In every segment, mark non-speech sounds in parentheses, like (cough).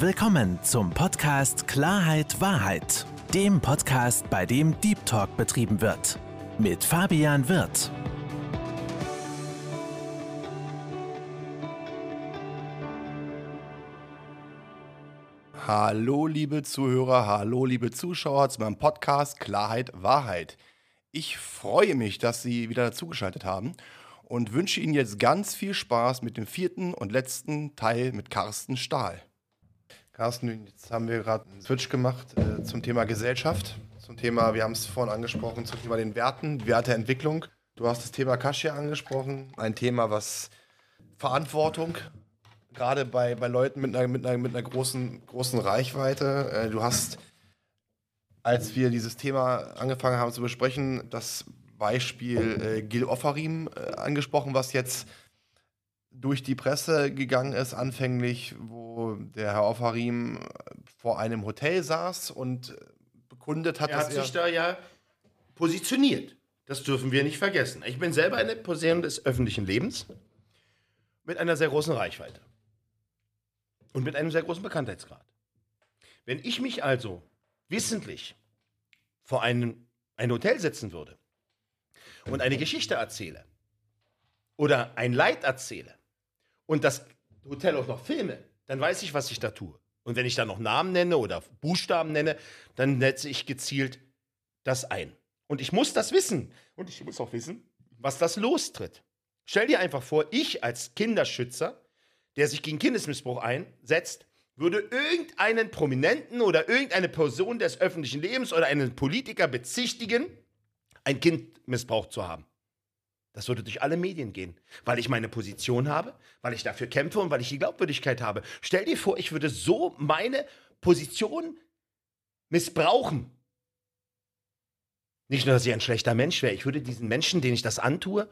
Willkommen zum Podcast Klarheit Wahrheit, dem Podcast, bei dem Deep Talk betrieben wird. Mit Fabian Wirth. Hallo liebe Zuhörer, hallo liebe Zuschauer zu meinem Podcast Klarheit Wahrheit. Ich freue mich, dass Sie wieder dazugeschaltet haben und wünsche Ihnen jetzt ganz viel Spaß mit dem vierten und letzten Teil mit Carsten Stahl. Carsten, jetzt haben wir gerade einen Switch gemacht äh, zum Thema Gesellschaft, zum Thema, wir haben es vorhin angesprochen, zum Thema den Werten, Werteentwicklung. Du hast das Thema Kaschia angesprochen, ein Thema, was Verantwortung, gerade bei, bei Leuten mit einer, mit einer, mit einer großen, großen Reichweite. Äh, du hast, als wir dieses Thema angefangen haben zu besprechen, das Beispiel äh, Gil Offarim äh, angesprochen, was jetzt durch die Presse gegangen ist, anfänglich, wo der Herr Offarim vor einem Hotel saß und bekundet hat, er dass hat er sich da ja positioniert. Das dürfen wir nicht vergessen. Ich bin selber eine Person des öffentlichen Lebens mit einer sehr großen Reichweite und mit einem sehr großen Bekanntheitsgrad. Wenn ich mich also wissentlich vor ein, ein Hotel setzen würde und eine Geschichte erzähle oder ein Leid erzähle und das Hotel auch noch filme, dann weiß ich, was ich da tue. Und wenn ich da noch Namen nenne oder Buchstaben nenne, dann setze ich gezielt das ein. Und ich muss das wissen. Und ich muss auch wissen, was das lostritt. Stell dir einfach vor, ich als Kinderschützer, der sich gegen Kindesmissbrauch einsetzt, würde irgendeinen Prominenten oder irgendeine Person des öffentlichen Lebens oder einen Politiker bezichtigen, ein Kind missbraucht zu haben. Das würde durch alle Medien gehen, weil ich meine Position habe, weil ich dafür kämpfe und weil ich die Glaubwürdigkeit habe. Stell dir vor, ich würde so meine Position missbrauchen. Nicht nur, dass ich ein schlechter Mensch wäre, ich würde diesen Menschen, den ich das antue,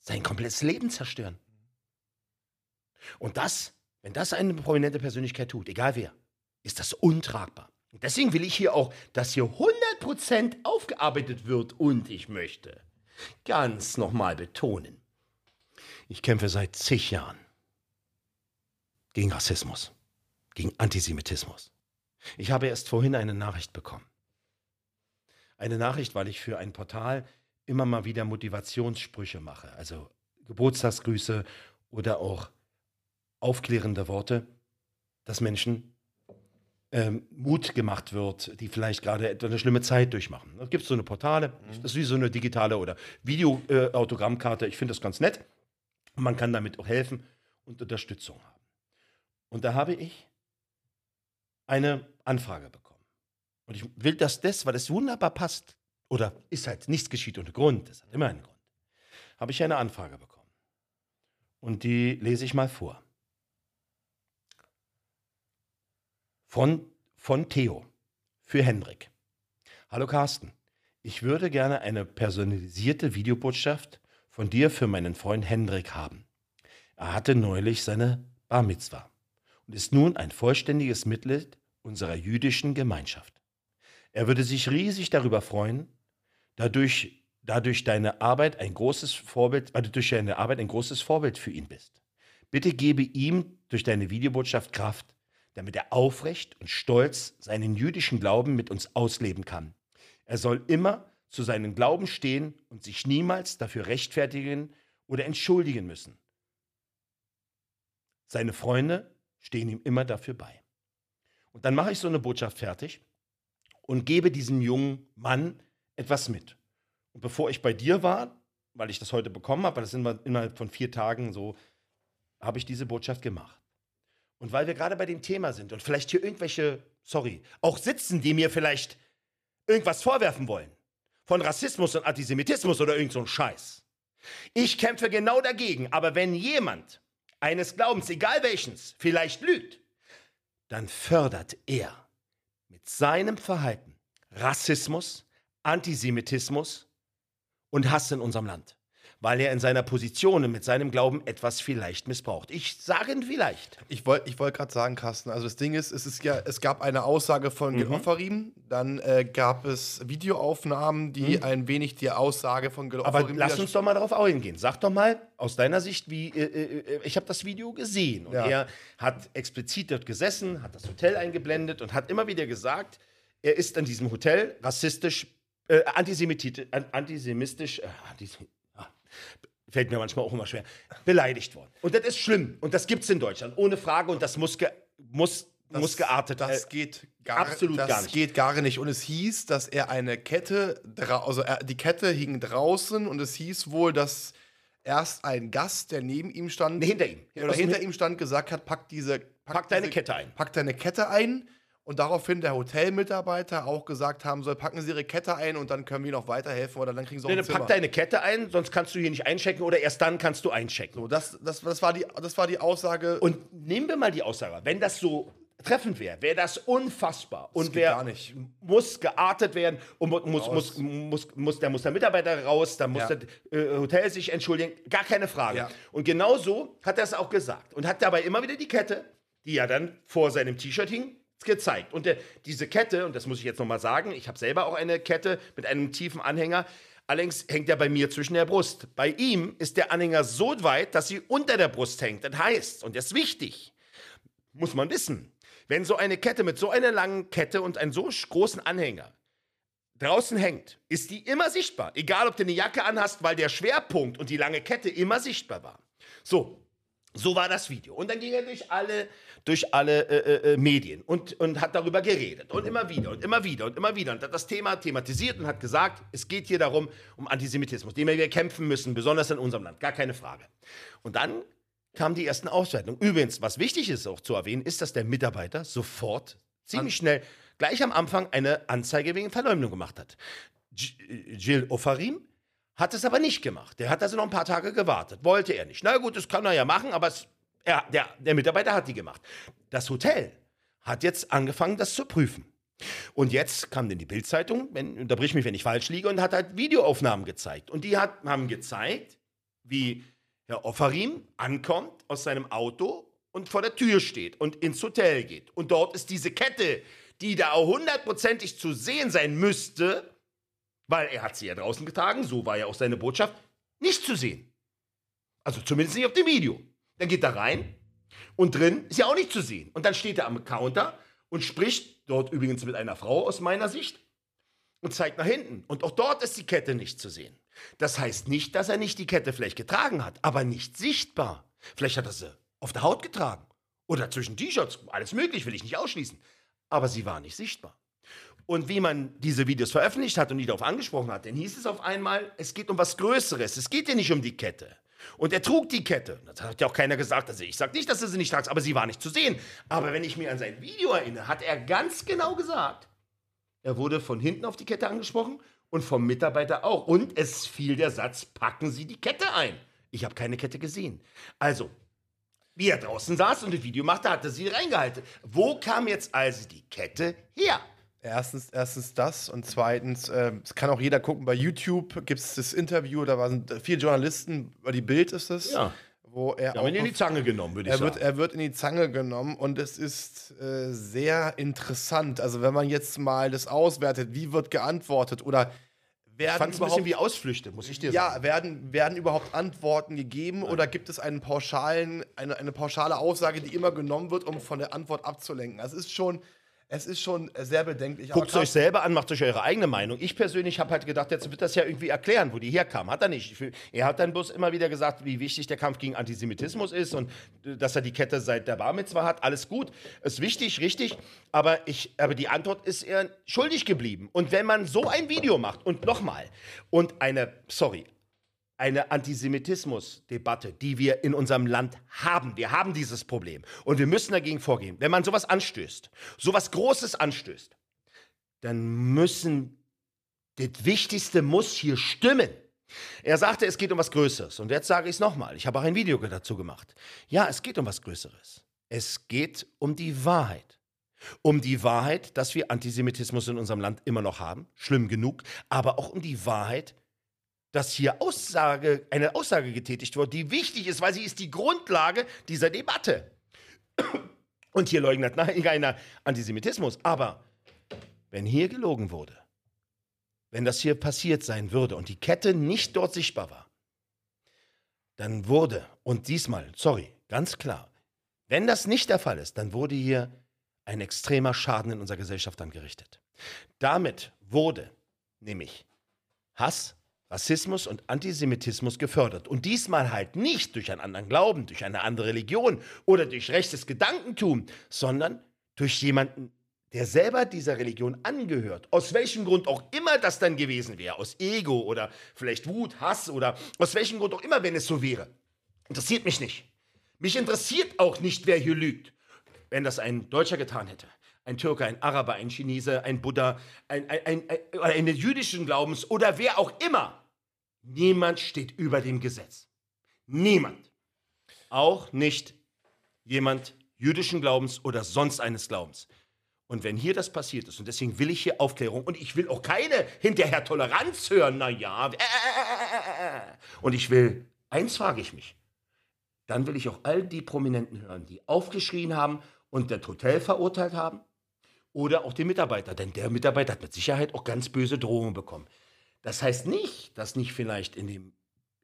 sein komplettes Leben zerstören. Und das, wenn das eine prominente Persönlichkeit tut, egal wer, ist das untragbar. Und deswegen will ich hier auch, dass hier 100% aufgearbeitet wird und ich möchte ganz nochmal betonen, ich kämpfe seit zig Jahren gegen Rassismus, gegen Antisemitismus. Ich habe erst vorhin eine Nachricht bekommen. Eine Nachricht, weil ich für ein Portal immer mal wieder Motivationssprüche mache, also Geburtstagsgrüße oder auch aufklärende Worte, dass Menschen ähm, Mut gemacht wird, die vielleicht gerade etwa eine schlimme Zeit durchmachen. Da gibt es so eine Portale, das ist wie so eine digitale oder Videoautogrammkarte. ich finde das ganz nett. Man kann damit auch helfen und Unterstützung haben. Und da habe ich eine Anfrage bekommen. Und ich will das das, weil es wunderbar passt, oder ist halt nichts geschieht ohne Grund, das hat immer einen Grund, habe ich eine Anfrage bekommen. Und die lese ich mal vor. Von, von Theo für Hendrik. Hallo Carsten, ich würde gerne eine personalisierte Videobotschaft von dir für meinen Freund Hendrik haben. Er hatte neulich seine Bar Mitzwa und ist nun ein vollständiges Mitglied unserer jüdischen Gemeinschaft. Er würde sich riesig darüber freuen, dadurch, dadurch deine Arbeit ein großes Vorbild, weil du durch deine Arbeit ein großes Vorbild für ihn bist. Bitte gebe ihm durch deine Videobotschaft Kraft, damit er aufrecht und stolz seinen jüdischen Glauben mit uns ausleben kann. Er soll immer zu seinem Glauben stehen und sich niemals dafür rechtfertigen oder entschuldigen müssen. Seine Freunde stehen ihm immer dafür bei. Und dann mache ich so eine Botschaft fertig und gebe diesem jungen Mann etwas mit. Und bevor ich bei dir war, weil ich das heute bekommen habe, das innerhalb von vier Tagen so, habe ich diese Botschaft gemacht. Und weil wir gerade bei dem Thema sind und vielleicht hier irgendwelche, sorry, auch sitzen, die mir vielleicht irgendwas vorwerfen wollen. Von Rassismus und Antisemitismus oder irgend so ein Scheiß. Ich kämpfe genau dagegen, aber wenn jemand eines Glaubens, egal welchens, vielleicht lügt, dann fördert er mit seinem Verhalten Rassismus, Antisemitismus und Hass in unserem Land. Weil er in seiner Position und mit seinem Glauben etwas vielleicht missbraucht. Ich sage vielleicht. Ich wollte ich wollt gerade sagen, Carsten, also das Ding ist, es ist ja, es gab eine Aussage von Gil Ofarim, dann äh, gab es Videoaufnahmen, die ein wenig die Aussage von Gil Aber lass uns doch mal darauf eingehen. Sag doch mal aus deiner Sicht, wie äh, äh, ich habe das Video gesehen und Ja. er hat explizit dort gesessen, hat das Hotel eingeblendet und hat immer wieder gesagt, er ist an diesem Hotel rassistisch, äh, antisemitisch, an, antisemitisch, äh, antis fällt mir manchmal auch immer schwer, beleidigt worden. Und das ist schlimm und das gibt es in Deutschland ohne Frage und das muss ge, muss Das- muss geartet. Das äh, geht gar, absolut das gar nicht. geht gar nicht. Und es hieß, dass er eine Kette, also er, die Kette hing draußen und es hieß wohl, dass erst ein Gast, der neben ihm stand, Nee, hinter ihm. oder dem hinter Hin- ihm stand, gesagt hat, pack diese, Pack deine diese, Kette ein. Pack deine Kette ein. Und daraufhin der Hotelmitarbeiter auch gesagt haben soll, packen Sie Ihre Kette ein und dann können wir Ihnen noch weiterhelfen oder dann kriegen Sie auch Nee, ein dann pack Zimmer. deine Kette ein, sonst kannst du hier nicht einchecken oder erst dann kannst du einchecken. So, das, das, das, war die, das war die Aussage. Und nehmen wir mal die Aussage, wenn das so treffend wäre, wäre das unfassbar. Und geht wer gar nicht. muss geartet werden und mu- muss, muss, muss, muss, da muss der Mitarbeiter raus, da muss Ja. das äh, Hotel sich entschuldigen, gar keine Frage. Ja. Und genau so hat er es auch gesagt und hat dabei immer wieder die Kette, die ja dann vor seinem T-Shirt hing, gezeigt. Und der, diese Kette, und das muss ich jetzt nochmal sagen, ich habe selber auch eine Kette mit einem tiefen Anhänger, allerdings hängt er bei mir zwischen der Brust. Bei ihm ist der Anhänger so weit, dass sie unter der Brust hängt. Das heißt, und das ist wichtig, muss man wissen, wenn so eine Kette mit so einer langen Kette und einem so großen Anhänger draußen hängt, ist die immer sichtbar. Egal, ob du eine Jacke anhast, weil der Schwerpunkt und die lange Kette immer sichtbar war. So, so war das Video. Und dann ging er durch alle, durch alle äh, äh, äh, Medien und, und hat darüber geredet. Und immer wieder und immer wieder und immer wieder. Und hat das Thema thematisiert und hat gesagt, es geht hier darum, um Antisemitismus, den wir kämpfen müssen, besonders in unserem Land. Gar keine Frage. Und dann kamen die ersten Auswertungen. Übrigens, was wichtig ist auch zu erwähnen, ist, dass der Mitarbeiter sofort, ziemlich schnell, gleich am Anfang eine Anzeige wegen Verleumdung gemacht hat. Äh, Gilles Ofarim hat es aber nicht gemacht. Der hat also noch ein paar Tage gewartet. Wollte er nicht. Na gut, das kann er ja machen, aber es, er, der, der Mitarbeiter hat die gemacht. Das Hotel hat jetzt angefangen, das zu prüfen. Und jetzt kam dann die Bildzeitung, unterbrich mich, wenn ich falsch liege, und hat halt Videoaufnahmen gezeigt. Und die hat, haben gezeigt, wie Herr Offarim ankommt aus seinem Auto und vor der Tür steht und ins Hotel geht. Und dort ist diese Kette, die da hundertprozentig zu sehen sein müsste, weil er hat sie ja draußen getragen, so war ja auch seine Botschaft, nicht zu sehen. Also zumindest nicht auf dem Video. Dann geht er rein und drin ist ja auch nicht zu sehen. Und dann steht er am Counter und spricht dort übrigens mit einer Frau aus meiner Sicht und zeigt nach hinten. Und auch dort ist die Kette nicht zu sehen. Das heißt nicht, dass er nicht die Kette vielleicht getragen hat, aber nicht sichtbar. Vielleicht hat er sie auf der Haut getragen. Oder zwischen T-Shirts. Alles möglich, will ich nicht ausschließen. Aber sie war nicht sichtbar. Und wie man diese Videos veröffentlicht hat und die darauf angesprochen hat, dann hieß es auf einmal, es geht um was Größeres. Es geht ja nicht um die Kette. Und er trug die Kette. Das hat ja auch keiner gesagt. Also ich sage nicht, dass er sie nicht tragt, aber sie war nicht zu sehen. Aber wenn ich mir an sein Video erinnere, hat er ganz genau gesagt, er wurde von hinten auf die Kette angesprochen und vom Mitarbeiter auch. Und es fiel der Satz, packen Sie die Kette ein. Ich habe keine Kette gesehen. Also, wie er draußen saß und ein Video machte, hat er sie reingehalten. Wo kam jetzt also die Kette her? Erstens, erstens das und zweitens, es kann auch jeder gucken, bei YouTube gibt es das Interview, da waren vier Journalisten, über die Bild ist es, Ja. wo er haben ihn in auch die Zange genommen, würde ich er sagen. wird, er wird in die Zange genommen und es ist äh, sehr interessant. Also wenn man jetzt mal das auswertet, wie wird geantwortet oder ich werden fand es ein bisschen wie Ausflüchte, muss ich dir ja, sagen. werden, werden überhaupt Antworten gegeben oder gibt es einen pauschalen, eine, eine pauschale Aussage, die immer genommen wird, um von der Antwort abzulenken? Also es ist schon, es ist schon sehr bedenklich. Guckt es euch selber an, macht euch eure eigene Meinung. Ich persönlich habe halt gedacht, jetzt wird das ja irgendwie erklären, wo die herkam. Hat er nicht. Er hat dann bloß immer wieder gesagt, wie wichtig der Kampf gegen Antisemitismus ist und äh, dass er die Kette seit der Bar Mitzvah hat. Alles gut, ist wichtig, richtig. Aber, ich, aber die Antwort ist er schuldig geblieben. Und wenn man so ein Video macht und nochmal und eine, sorry, eine Antisemitismus-Debatte, die wir in unserem Land haben. Wir haben dieses Problem und wir müssen dagegen vorgehen. Wenn man sowas anstößt, sowas Großes anstößt, dann müssen, das Wichtigste muss hier stimmen. Er sagte, es geht um was Größeres. Und jetzt sage ich es nochmal. Ich habe auch ein Video dazu gemacht. Ja, es geht um was Größeres. Es geht um die Wahrheit. Um die Wahrheit, dass wir Antisemitismus in unserem Land immer noch haben. Schlimm genug. Aber auch um die Wahrheit, dass hier Aussage, eine Aussage getätigt wird, die wichtig ist, weil sie ist die Grundlage dieser Debatte. Und hier leugnet keiner Antisemitismus. Aber wenn hier gelogen wurde, wenn das hier passiert sein würde und die Kette nicht dort sichtbar war, dann wurde, und diesmal, sorry, ganz klar, wenn das nicht der Fall ist, dann wurde hier ein extremer Schaden in unserer Gesellschaft angerichtet. Damit wurde nämlich Hass, Rassismus und Antisemitismus gefördert. Und diesmal halt nicht durch einen anderen Glauben, durch eine andere Religion oder durch rechtes Gedankentum, sondern durch jemanden, der selber dieser Religion angehört, aus welchem Grund auch immer das dann gewesen wäre, aus Ego oder vielleicht Wut, Hass oder aus welchem Grund auch immer, wenn es so wäre, interessiert mich nicht. Mich interessiert auch nicht, wer hier lügt. Wenn das ein Deutscher getan hätte, ein Türke, ein Araber, ein Chinese, ein Buddha, ein, ein, ein, ein, jüdischen Glaubens oder wer auch immer, niemand steht über dem Gesetz. Niemand. Auch nicht jemand jüdischen Glaubens oder sonst eines Glaubens. Und wenn hier das passiert ist, und deswegen will ich hier Aufklärung, und ich will auch keine hinterher Toleranz hören, naja, und ich will, eins frage ich mich, dann will ich auch all die Prominenten hören, die aufgeschrien haben und das Hotel verurteilt haben, oder auch den Mitarbeiter, denn der Mitarbeiter hat mit Sicherheit auch ganz böse Drohungen bekommen. Das heißt nicht, dass nicht vielleicht in dem,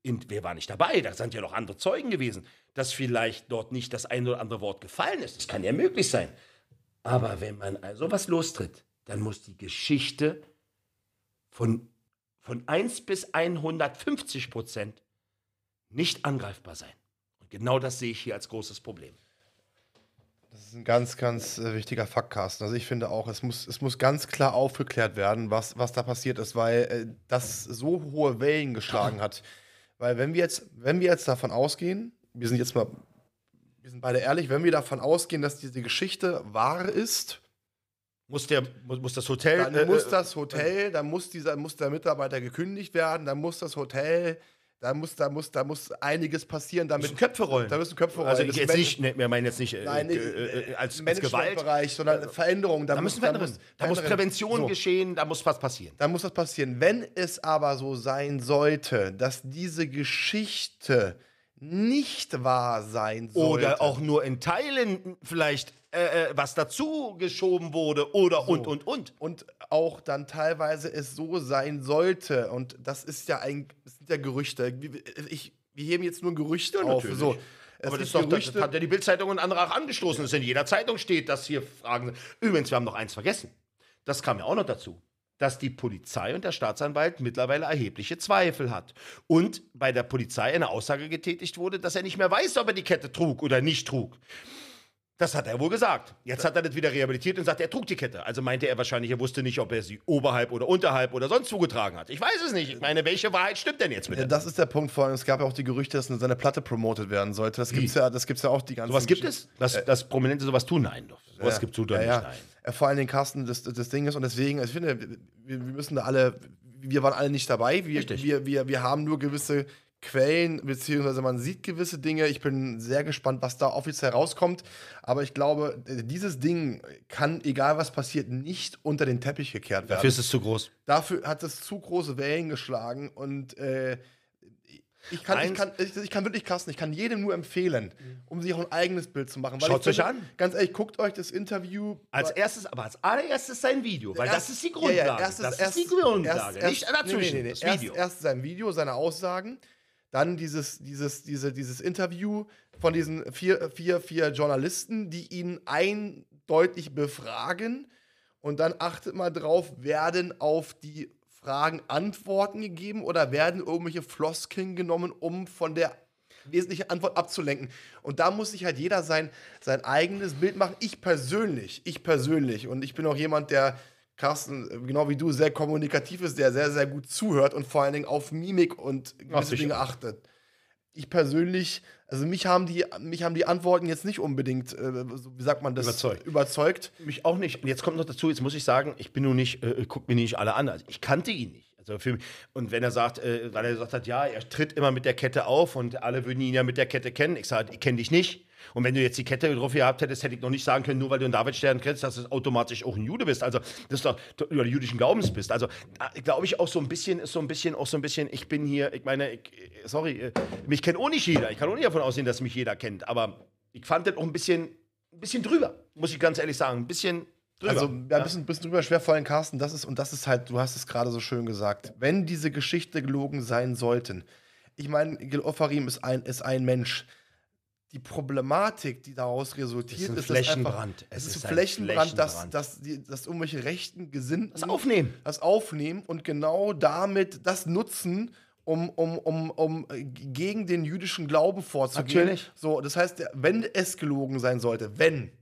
in, wer war nicht dabei, da sind ja noch andere Zeugen gewesen, dass vielleicht dort nicht das ein oder andere Wort gefallen ist. Das kann ja möglich sein. Aber wenn man also was lostritt, dann muss die Geschichte von, von 1 bis 150 Prozent nicht angreifbar sein. Und genau das sehe ich hier als großes Problem. Das ist ein ganz, ganz äh, wichtiger Fakt, Carsten. Also ich finde auch, es muss, es muss ganz klar aufgeklärt werden, was, was da passiert ist, weil äh, das so hohe Wellen geschlagen hat. Weil wenn wir jetzt, wenn wir jetzt davon ausgehen, wir sind jetzt mal wir sind beide ehrlich, wenn wir davon ausgehen, dass diese Geschichte wahr ist, muss, der, muss, muss das Hotel. Dann äh, muss das Hotel, dann muss, dieser, muss der Mitarbeiter gekündigt werden, dann muss das Hotel, da muss, da muss, da muss einiges passieren, damit. Müssen Köpfe rollen. Da müssen Köpfe rollen. Also ich jetzt nicht, ne, wir meinen jetzt nicht, Nein, äh, äh, als, als Gewalt. Bereich, sondern Veränderungen. Da, da müssen Veränderungen. Da, muss Prävention so. geschehen, da muss was passieren. Da muss was passieren. Wenn es aber so sein sollte, dass diese Geschichte nicht wahr sein sollte. Oder auch nur in Teilen vielleicht äh, äh, was dazu geschoben wurde oder so. und und und. Und auch dann teilweise es so sein sollte. Und das ist ja ein, das sind ja Gerüchte. Ich, wir heben jetzt nur Gerüchte ja, auf. So. Aber das, doch, Gerüchte. das hat ja die Bildzeitung und andere auch angestoßen. dass in jeder Zeitung steht, dass hier Fragen sind. Übrigens, wir haben noch eins vergessen. Das kam ja auch noch dazu dass die Polizei und der Staatsanwalt mittlerweile erhebliche Zweifel hat. Und bei der Polizei eine Aussage getätigt wurde, dass er nicht mehr weiß, ob er die Kette trug oder nicht trug. Das hat er wohl gesagt. Jetzt hat er das wieder rehabilitiert und sagt, er trug die Kette. Also meinte er wahrscheinlich, er wusste nicht, ob er sie oberhalb oder unterhalb oder sonst wo getragen hat. Ich weiß es nicht. Ich meine, welche Wahrheit stimmt denn jetzt mit? Ja, das ist der Punkt vor allem. Es gab ja auch die Gerüchte, dass seine Platte promotet werden sollte. Das gibt es ja, ja auch die ganze Zeit. Was gibt es? Dass, äh, dass Prominente sowas tun? Nein, ja, gibt es ja, nicht. Nein. Äh, vor allem den Carsten, das, das Ding ist, und deswegen, also ich finde, wir, wir müssen da alle, wir waren alle nicht dabei. Wir, wir, wir, wir haben nur gewisse Quellen, beziehungsweise man sieht gewisse Dinge. Ich bin sehr gespannt, was da offiziell rauskommt. Aber ich glaube, dieses Ding kann, egal was passiert, nicht unter den Teppich gekehrt werden. Dafür ist es zu groß. Dafür hat es zu große Wellen geschlagen und äh, ich kann, ich, kann, ich, ich, kann wirklich Carsten, ich kann jedem nur empfehlen, um sich auch ein eigenes Bild zu machen. Schaut euch an. Ganz ehrlich, guckt euch das Interview. Als erstes, aber als allererstes sein Video, weil erst, das ist die Grundlage. Ja, ja, erstes, das erst, ist die Grundlage, erst, nicht dazwischen. Nee, nee, nee, das Video. Erst, erst sein Video, seine Aussagen, dann dieses, dieses, diese, dieses Interview von diesen vier, vier, vier Journalisten, die ihn eindeutig befragen. Und dann achtet mal drauf, werden auf die Fragen Antworten gegeben oder werden irgendwelche Floskeln genommen, um von der wesentlichen Antwort abzulenken. Und da muss sich halt jeder sein, sein eigenes Bild machen. Ich persönlich, ich persönlich, und ich bin auch jemand, der Carsten, genau wie du, sehr kommunikativ ist, der sehr, sehr gut zuhört und vor allen Dingen auf Mimik und gewisse Dinge achtet ich persönlich, also mich haben die, mich haben die Antworten jetzt nicht unbedingt, äh, wie sagt man das, überzeugt. überzeugt. Mich auch nicht. Und jetzt kommt noch dazu, jetzt muss ich sagen, ich bin nur nicht, äh, guck mir nicht alle an. Also ich kannte ihn nicht. Also für, und wenn er sagt, äh, weil er gesagt hat, ja, er tritt immer mit der Kette auf und alle würden ihn ja mit der Kette kennen. Ich sage, ich kenne dich nicht. Und wenn du jetzt die Kette drauf gehabt hättest, hätte ich noch nicht sagen können, nur weil du einen Davidstern kennst, dass du automatisch auch ein Jude bist. Also, das ist doch, oder jüdischen Glaubens bist. Also, glaube ich auch so ein bisschen, ist so ein bisschen, auch so ein bisschen, ich bin hier, ich meine, ich, sorry, äh, mich kennt auch nicht jeder. Ich kann auch nicht davon ausgehen, dass mich jeder kennt. Aber ich fand das auch ein bisschen, ein bisschen drüber, muss ich ganz ehrlich sagen. Ein bisschen drüber. Also ja, ein bisschen, bisschen drüber schwer vor allem, Carsten, das ist, und das ist halt, du hast es gerade so schön gesagt, wenn diese Geschichte gelogen sein sollten, ich meine, Gil Ofarim ist ein, ist ein Mensch. Die Problematik, die daraus resultiert, ist ein ist, Flächenbrand. Einfach, es, ist ist ein Flächenbrand, dass, Flächenbrand. dass, die, dass irgendwelche rechten Gesinnten das aufnehmen. das aufnehmen und genau damit das nutzen, um, um, um, um äh, gegen den jüdischen Glauben vorzugehen. Natürlich. So, das heißt, wenn es gelogen sein sollte, wenn,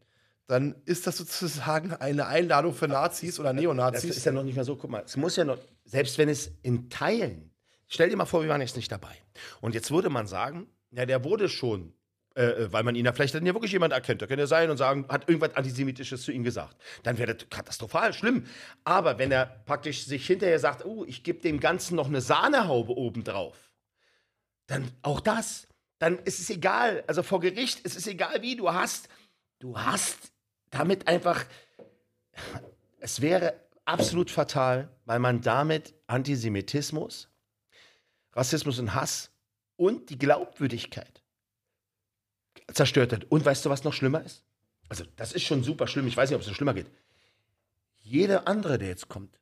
dann ist das sozusagen eine Einladung für Nazis oder Das Neonazis. ist ja noch nicht mal so, guck mal, es muss ja noch, selbst wenn es in Teilen, stell dir mal vor, wir waren jetzt nicht dabei. Und jetzt würde man sagen, ja, der wurde schon, äh, äh, weil man ihn ja vielleicht dann ja wirklich jemand erkennt, da könnte er sein und sagen, hat irgendwas Antisemitisches zu ihm gesagt. Dann wäre das katastrophal, schlimm. Aber wenn er praktisch sich hinterher sagt, oh, ich gebe dem Ganzen noch eine Sahnehaube obendrauf, dann auch das. Dann ist es egal, also vor Gericht, es ist egal wie, du hast, du hast damit einfach, es wäre absolut fatal, weil man damit Antisemitismus, Rassismus und Hass und die Glaubwürdigkeit zerstört hat. Und weißt du, was noch schlimmer ist? Also, das ist schon super schlimm. Ich weiß nicht, ob es noch schlimmer geht. Jeder andere, der jetzt kommt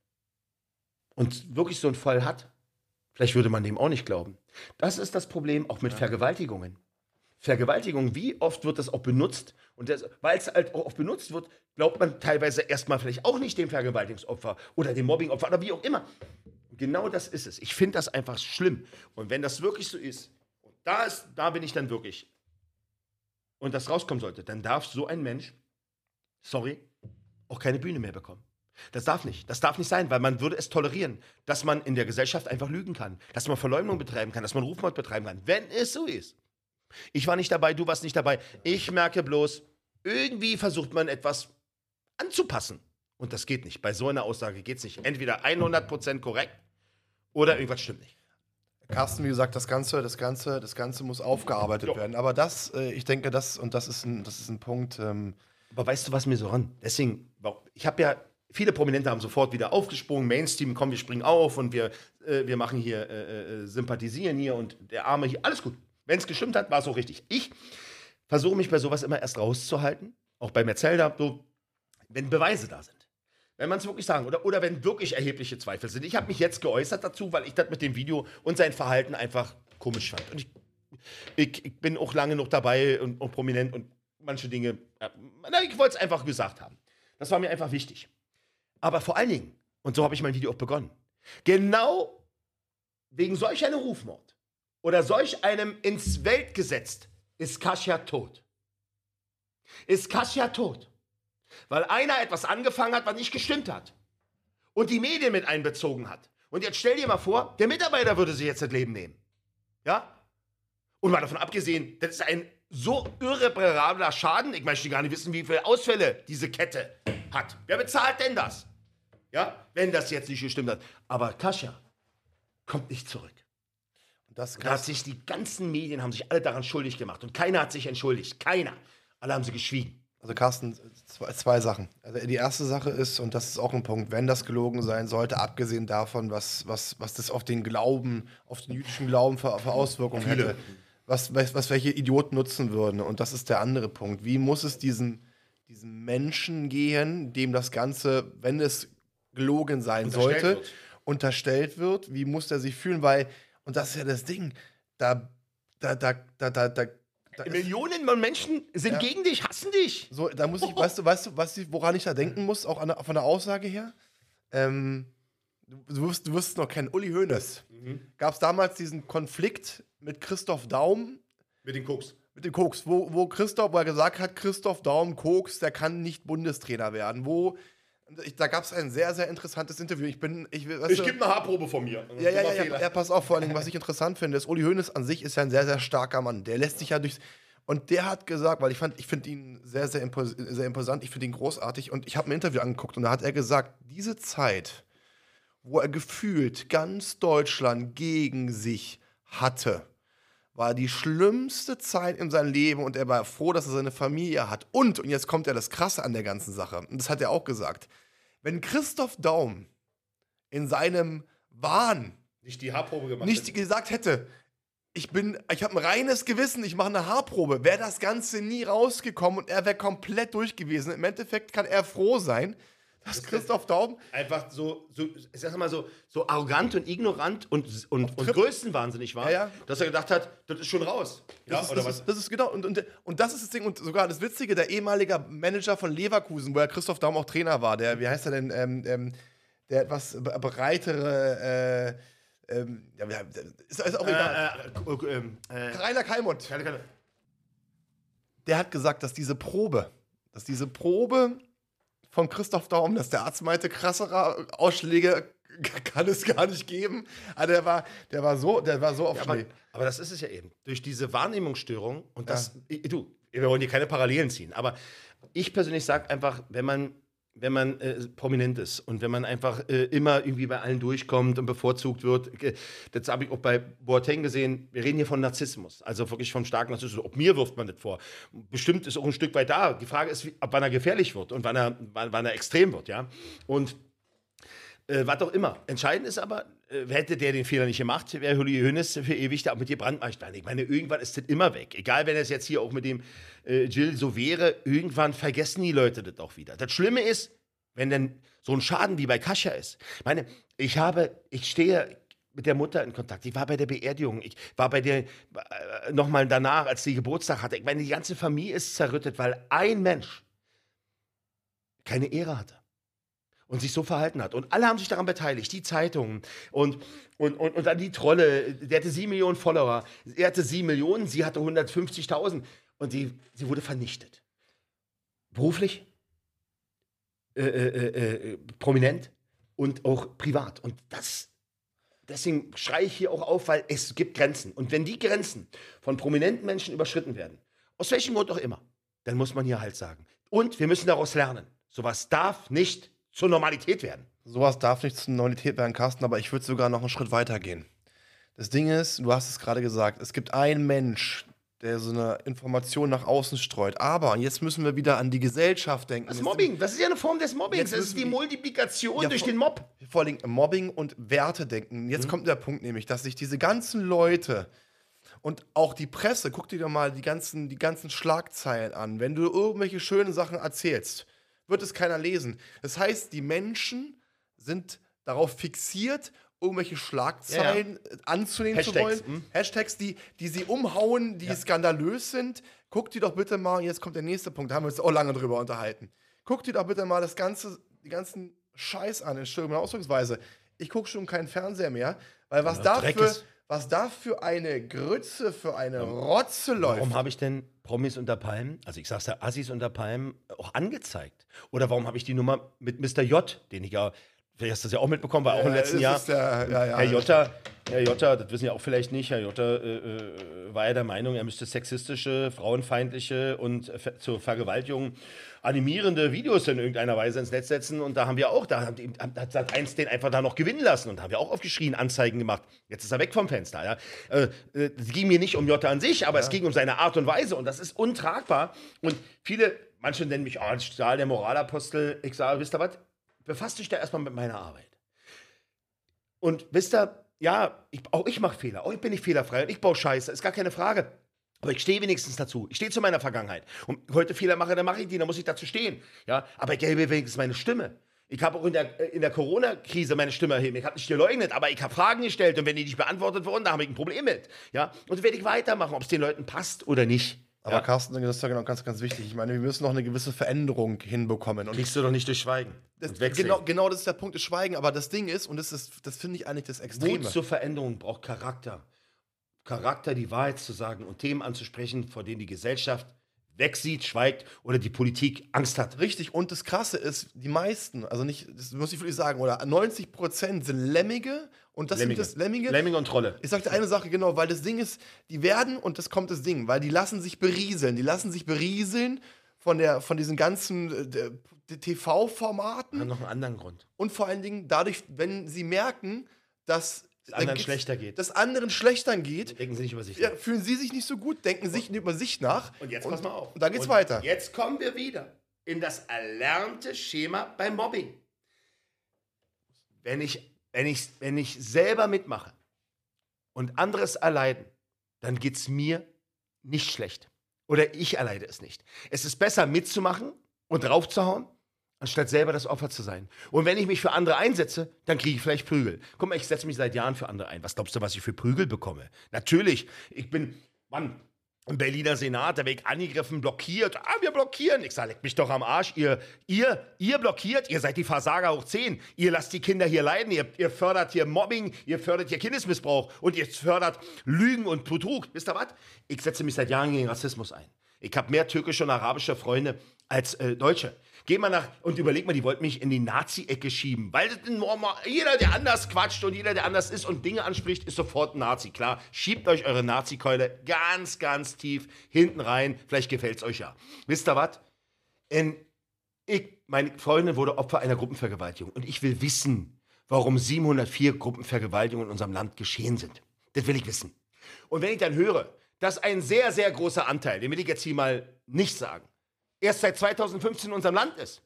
und wirklich so einen Fall hat, vielleicht würde man dem auch nicht glauben. Das ist das Problem auch mit Vergewaltigungen. Vergewaltigung, wie oft wird das auch benutzt? Und weil es halt auch oft benutzt wird, glaubt man teilweise erstmal vielleicht auch nicht dem Vergewaltigungsopfer oder dem Mobbingopfer oder wie auch immer. Genau das ist es. Ich finde das einfach schlimm. Und wenn das wirklich so ist, und da, ist, da bin ich dann wirklich, und das rauskommen sollte, dann darf so ein Mensch, sorry, auch keine Bühne mehr bekommen. Das darf nicht. Das darf nicht sein, weil man würde es tolerieren, dass man in der Gesellschaft einfach lügen kann, dass man Verleumdung betreiben kann, dass man Rufmord betreiben kann, wenn es so ist. Ich war nicht dabei, du warst nicht dabei. Ich merke bloß, irgendwie versucht man etwas anzupassen. Und das geht nicht. Bei so einer Aussage geht es nicht. Entweder 100% korrekt oder irgendwas stimmt nicht. Carsten, wie gesagt, das Ganze, das Ganze, das Ganze muss aufgearbeitet Jo. werden. Aber das, äh, ich denke, das, und das ist ein, das ist ein Punkt, ähm, Aber weißt du, was mir so ran? Deswegen, ich habe ja, viele Prominente haben sofort wieder aufgesprungen, Mainstream, komm, wir springen auf und wir, äh, wir machen hier, äh, äh, sympathisieren hier und der Arme hier, alles gut. Wenn es gestimmt hat, war es auch richtig. Ich versuche mich bei sowas immer erst rauszuhalten, auch bei Merzelda, so, wenn Beweise da sind. Wenn man es wirklich sagen, oder, oder wenn wirklich erhebliche Zweifel sind. Ich habe mich jetzt geäußert dazu, weil ich das mit dem Video und sein Verhalten einfach komisch fand. Und ich, ich, ich bin auch lange noch dabei und, und prominent und manche Dinge, äh, na, ich wollte es einfach gesagt haben. Das war mir einfach wichtig. Aber vor allen Dingen, und so habe ich mein Video auch begonnen, genau wegen solch einem Rufmord oder solch einem ins Welt gesetzt, ist Kasia tot. Ist Kasia tot. Weil einer etwas angefangen hat, was nicht gestimmt hat. Und die Medien mit einbezogen hat. Und jetzt stell dir mal vor, der Mitarbeiter würde sich jetzt das Leben nehmen. Ja? Und mal davon abgesehen, das ist ein so irreparabler Schaden. Ich möchte gar nicht wissen, wie viele Ausfälle diese Kette hat. Wer bezahlt denn das? Ja, wenn das jetzt nicht gestimmt hat. Aber Kasia kommt nicht zurück. das Da hat sich die ganzen Medien haben sich alle daran schuldig gemacht und keiner hat sich entschuldigt. Keiner. Alle haben sie geschwiegen. Also Carsten, zwei, zwei Sachen. Also die erste Sache ist, und das ist auch ein Punkt, wenn das gelogen sein sollte, abgesehen davon, was, was, was das auf den Glauben, auf den jüdischen Glauben für, für Auswirkungen hätte, was, was, was welche Idioten nutzen würden. Und das ist der andere Punkt. Wie muss es diesen, diesen Menschen gehen, dem das Ganze, wenn es gelogen sein Unterstellt sollte, wird. unterstellt wird? Wie muss der sich fühlen? Weil, und das ist ja das Ding, da, da, da, da, da, da, Millionen von Menschen sind Ja. gegen dich, hassen dich. so, da muss ich, weißt du, weißt du, was ich, woran ich da denken muss, auch der- von der Aussage her? Ähm, du, du, wirst, du wirst es noch kennen, Uli Hoeneß. Gab es damals diesen Konflikt mit Christoph Daum, Mit den Koks. mit dem Koks, wo, wo Christoph, wo er gesagt hat, Christoph Daum, Koks, der kann nicht Bundestrainer werden. Wo, da gab es ein sehr, sehr interessantes Interview. Ich bin, ich, weißt Ich gebe eine Haarprobe von mir. ja, ja, ja, ja, ja, pass auf, vor allem, was ich interessant finde, ist, Uli Hoeneß an sich ist ja ein sehr, sehr starker Mann. Der lässt sich ja durch. Und der hat gesagt, weil ich fand, ich finde ihn sehr, sehr, impos sehr imposant, ich finde ihn großartig und ich habe ein Interview angeguckt und da hat er gesagt, diese Zeit, wo er gefühlt ganz Deutschland gegen sich hatte, war die schlimmste Zeit in seinem Leben und er war froh, dass er seine Familie hat. Und, und jetzt kommt ja das Krasse an der ganzen Sache, und das hat er auch gesagt, wenn Christoph Daum in seinem Wahn Nicht die Haarprobe gemacht. nicht gesagt hätte, ich bin, ich habe ein reines Gewissen, ich mache eine Haarprobe, wäre das Ganze nie rausgekommen und er wäre komplett durch gewesen. Im Endeffekt kann er froh sein, dass Christoph Daum einfach so, so ich sag mal so, so arrogant und ignorant und, und, und größenwahnsinnig war, Ja, ja. dass er gedacht hat, das ist schon raus. Ja, Das ist, oder das, was? Ist, das ist genau, und, und, und das ist das Ding, und sogar das Witzige, der ehemalige Manager von Leverkusen, wo ja Christoph Daum auch Trainer war, der, wie heißt er denn, ähm, ähm, der etwas breitere, äh, ähm, ja, ist, ist auch egal. Äh, äh, ähm, äh, Rainer Kalmund, der hat gesagt, dass diese Probe, dass diese Probe von Christoph Daum, dass der Arzt meinte, krassere Ausschläge (laughs) kann es gar nicht geben. Also der war, der war so, der war so auf Ja, aber, Schnee. aber das ist es ja eben. Durch diese Wahrnehmungsstörung und das, i- du, wir wollen hier keine Parallelen ziehen, aber ich persönlich sage einfach, wenn man, wenn man äh, prominent ist und wenn man einfach äh, immer irgendwie bei allen durchkommt und bevorzugt wird, äh, das habe ich auch bei Boateng gesehen, wir reden hier von Narzissmus, also wirklich von starken Narzissmus. Ob mir wirft man das vor. Bestimmt ist auch ein Stück weit da. Die Frage ist, wie, ab wann er gefährlich wird und wann er, wann, wann er extrem wird, ja. Und äh, was auch immer. Entscheidend ist aber, äh, hätte der den Fehler nicht gemacht, wäre Hülli Hönes für ewig da auch mit dir Brandmeister. Ich meine, irgendwann ist das immer weg. Egal, wenn es jetzt hier auch mit dem äh, Jill so wäre, irgendwann vergessen die Leute das auch wieder. Das Schlimme ist, wenn denn so ein Schaden wie bei Kascha ist. Ich meine, ich habe, ich stehe mit der Mutter in Kontakt. Ich war bei der Beerdigung. Ich war bei der, äh, nochmal danach, als sie Geburtstag hatte. Ich meine, die ganze Familie ist zerrüttet, weil ein Mensch keine Ehre hatte und sich so verhalten hat. Und alle haben sich daran beteiligt, die Zeitungen und, und, und, und dann die Trolle. Der hatte sieben Millionen Follower. Er hatte sieben Millionen, sie hatte 150.000 und sie, sie wurde vernichtet. Beruflich, äh, äh, äh, prominent und auch privat. Und das, deswegen schreie ich hier auch auf, weil es gibt Grenzen. Und wenn die Grenzen von prominenten Menschen überschritten werden, aus welchem Grund auch immer, dann muss man hier halt sagen. Und wir müssen daraus lernen. Sowas darf nicht zur Normalität werden. Sowas darf nicht zur Normalität werden, Carsten, aber ich würde sogar noch einen Schritt weiter gehen. Das Ding ist, du hast es gerade gesagt, es gibt einen Mensch, der so eine Information nach außen streut. Aber jetzt müssen wir wieder an die Gesellschaft denken. Das Mobbing, das ist ja eine Form des Mobbings. Das ist die Multiplikation Ja, durch den Mob. Vor allem Mobbing und Werte denken. Jetzt kommt der Punkt nämlich, dass sich diese ganzen Leute und auch die Presse, guck dir doch mal die ganzen, die ganzen Schlagzeilen an. Wenn du irgendwelche schönen Sachen erzählst, wird es keiner lesen. Das heißt, die Menschen sind darauf fixiert, irgendwelche Schlagzeilen äh, anzunehmen zu Hashtags, wollen. Hashtags, die, die sie umhauen, die skandalös sind. Guck dir doch bitte mal, und jetzt kommt der nächste Punkt, da haben wir uns auch lange drüber unterhalten. Guck dir doch bitte mal das ganze, die ganzen Scheiß an, Entschuldigung, meine Ausdrucksweise. Ich gucke schon keinen Fernseher mehr, weil was, Ja, dafür, was da für eine Grütze, für eine Rotze läuft. Warum habe ich denn Promis unter Palmen, also ich sag's ja, Assis unter Palmen, auch angezeigt? Oder warum habe ich die Nummer mit Mr. J, den ich ja, vielleicht hast du das ja auch mitbekommen, war auch im Äh, letzten das Jahr. der- ja, ja. Herr Jotta, Herr Jotta, das wissen ja auch vielleicht nicht, Herr Jotta äh, äh, war ja der Meinung, er müsste sexistische, frauenfeindliche und äh, ver- zur Vergewaltigung animierende Videos in irgendeiner Weise ins Netz setzen. Und da haben wir auch, da hat Sat 1 den einfach da noch gewinnen lassen und da haben wir auch aufgeschrien, Anzeigen gemacht. Jetzt ist er weg vom Fenster. Ja. Äh, äh, Es ging mir nicht um Jotta an sich, aber es ging um seine Art und Weise und das ist untragbar. Und viele, manche nennen mich, oh, Stahl, der Moralapostel. Ich sage, wisst ihr was? Befasst euch da erstmal mit meiner Arbeit. Und wisst ihr, ja, ich, auch ich mache Fehler. Auch ich bin nicht fehlerfrei und ich baue Scheiße, ist gar keine Frage. Aber ich stehe wenigstens dazu. Ich stehe zu meiner Vergangenheit. Und heute Fehler mache, dann mache ich die, dann muss ich dazu stehen. Ja, aber ich erhebe wenigstens meine Stimme. Ich habe auch in der, in der Corona-Krise meine Stimme erheben. Ich habe nicht geleugnet, aber ich habe Fragen gestellt und wenn die nicht beantwortet wurden, da habe ich ein Problem mit. Ja, und werde ich weitermachen, ob es den Leuten passt oder nicht. Aber ja. Carsten, das ist ja genau ganz, ganz wichtig. Ich meine, wir müssen noch eine gewisse Veränderung hinbekommen. Und Kriegst du doch nicht durch Schweigen. das, genau, genau das ist der Punkt des Schweigen. Aber das Ding ist, und das, ist, das finde ich eigentlich das Extreme. Mut zur Veränderung braucht Charakter. Charakter, die Wahrheit zu sagen und Themen anzusprechen, vor denen die Gesellschaft wegsieht, schweigt oder die Politik Angst hat. Richtig, und das Krasse ist, die meisten, also nicht, das muss ich wirklich sagen, oder 90 Prozent sind Lemmige und das Lemminge. sind das Lemmige. Lemminge und Trolle. Ich sagte eine Sache, genau, weil das Ding ist, die werden, und das kommt das Ding, weil die lassen sich berieseln, die lassen sich berieseln von, der, von diesen ganzen äh, TV-Formaten noch einen anderen Grund. und vor allen Dingen dadurch, wenn sie merken, dass Es anderen schlechter geht. dass anderen schlechter geht, Denken Sie nicht über sich. ja, fühlen sie sich nicht so gut, denken sich nicht über sich nach. Und jetzt pass mal auf. Und dann geht's Und weiter. Jetzt kommen wir wieder in das erlernte Schema beim Mobbing. Wenn ich, wenn ich, wenn ich selber mitmache und anderes erleiden, dann geht es mir nicht schlecht. Oder ich erleide es nicht. Es ist besser mitzumachen und draufzuhauen, anstatt selber das Opfer zu sein. Und wenn ich mich für andere einsetze, dann kriege ich vielleicht Prügel. Guck mal, ich setze mich seit Jahren für andere ein. Was glaubst du, was ich für Prügel bekomme? Natürlich, ich bin, Mann, Berliner Senat, werde ich angegriffen, blockiert. Ah, wir blockieren. Ich sage, leck mich doch am Arsch. Ihr, ihr, ihr blockiert, ihr seid die Versager hoch 10. Ihr lasst die Kinder hier leiden, ihr, ihr fördert hier Mobbing, ihr fördert hier Kindesmissbrauch und ihr fördert Lügen und Betrug. Wisst ihr was? Ich setze mich seit Jahren gegen Rassismus ein. Ich habe mehr türkische und arabische Freunde als äh, Deutsche. Geh mal nach und überleg mal, die wollten mich in die Nazi-Ecke schieben. Weil jeder, der anders quatscht und jeder, der anders ist und Dinge anspricht, ist sofort ein Nazi. Klar, schiebt euch eure Nazi-Keule ganz, ganz tief hinten rein. Vielleicht gefällt es euch ja. Wisst ihr was? Meine Freundin wurde Opfer einer Gruppenvergewaltigung. Und ich will wissen, warum 704 Gruppenvergewaltigungen in unserem Land geschehen sind. Das will ich wissen. Und wenn ich dann höre, dass ein sehr, sehr großer Anteil, den will ich jetzt hier mal nicht sagen, erst seit 2015 in unserem Land ist,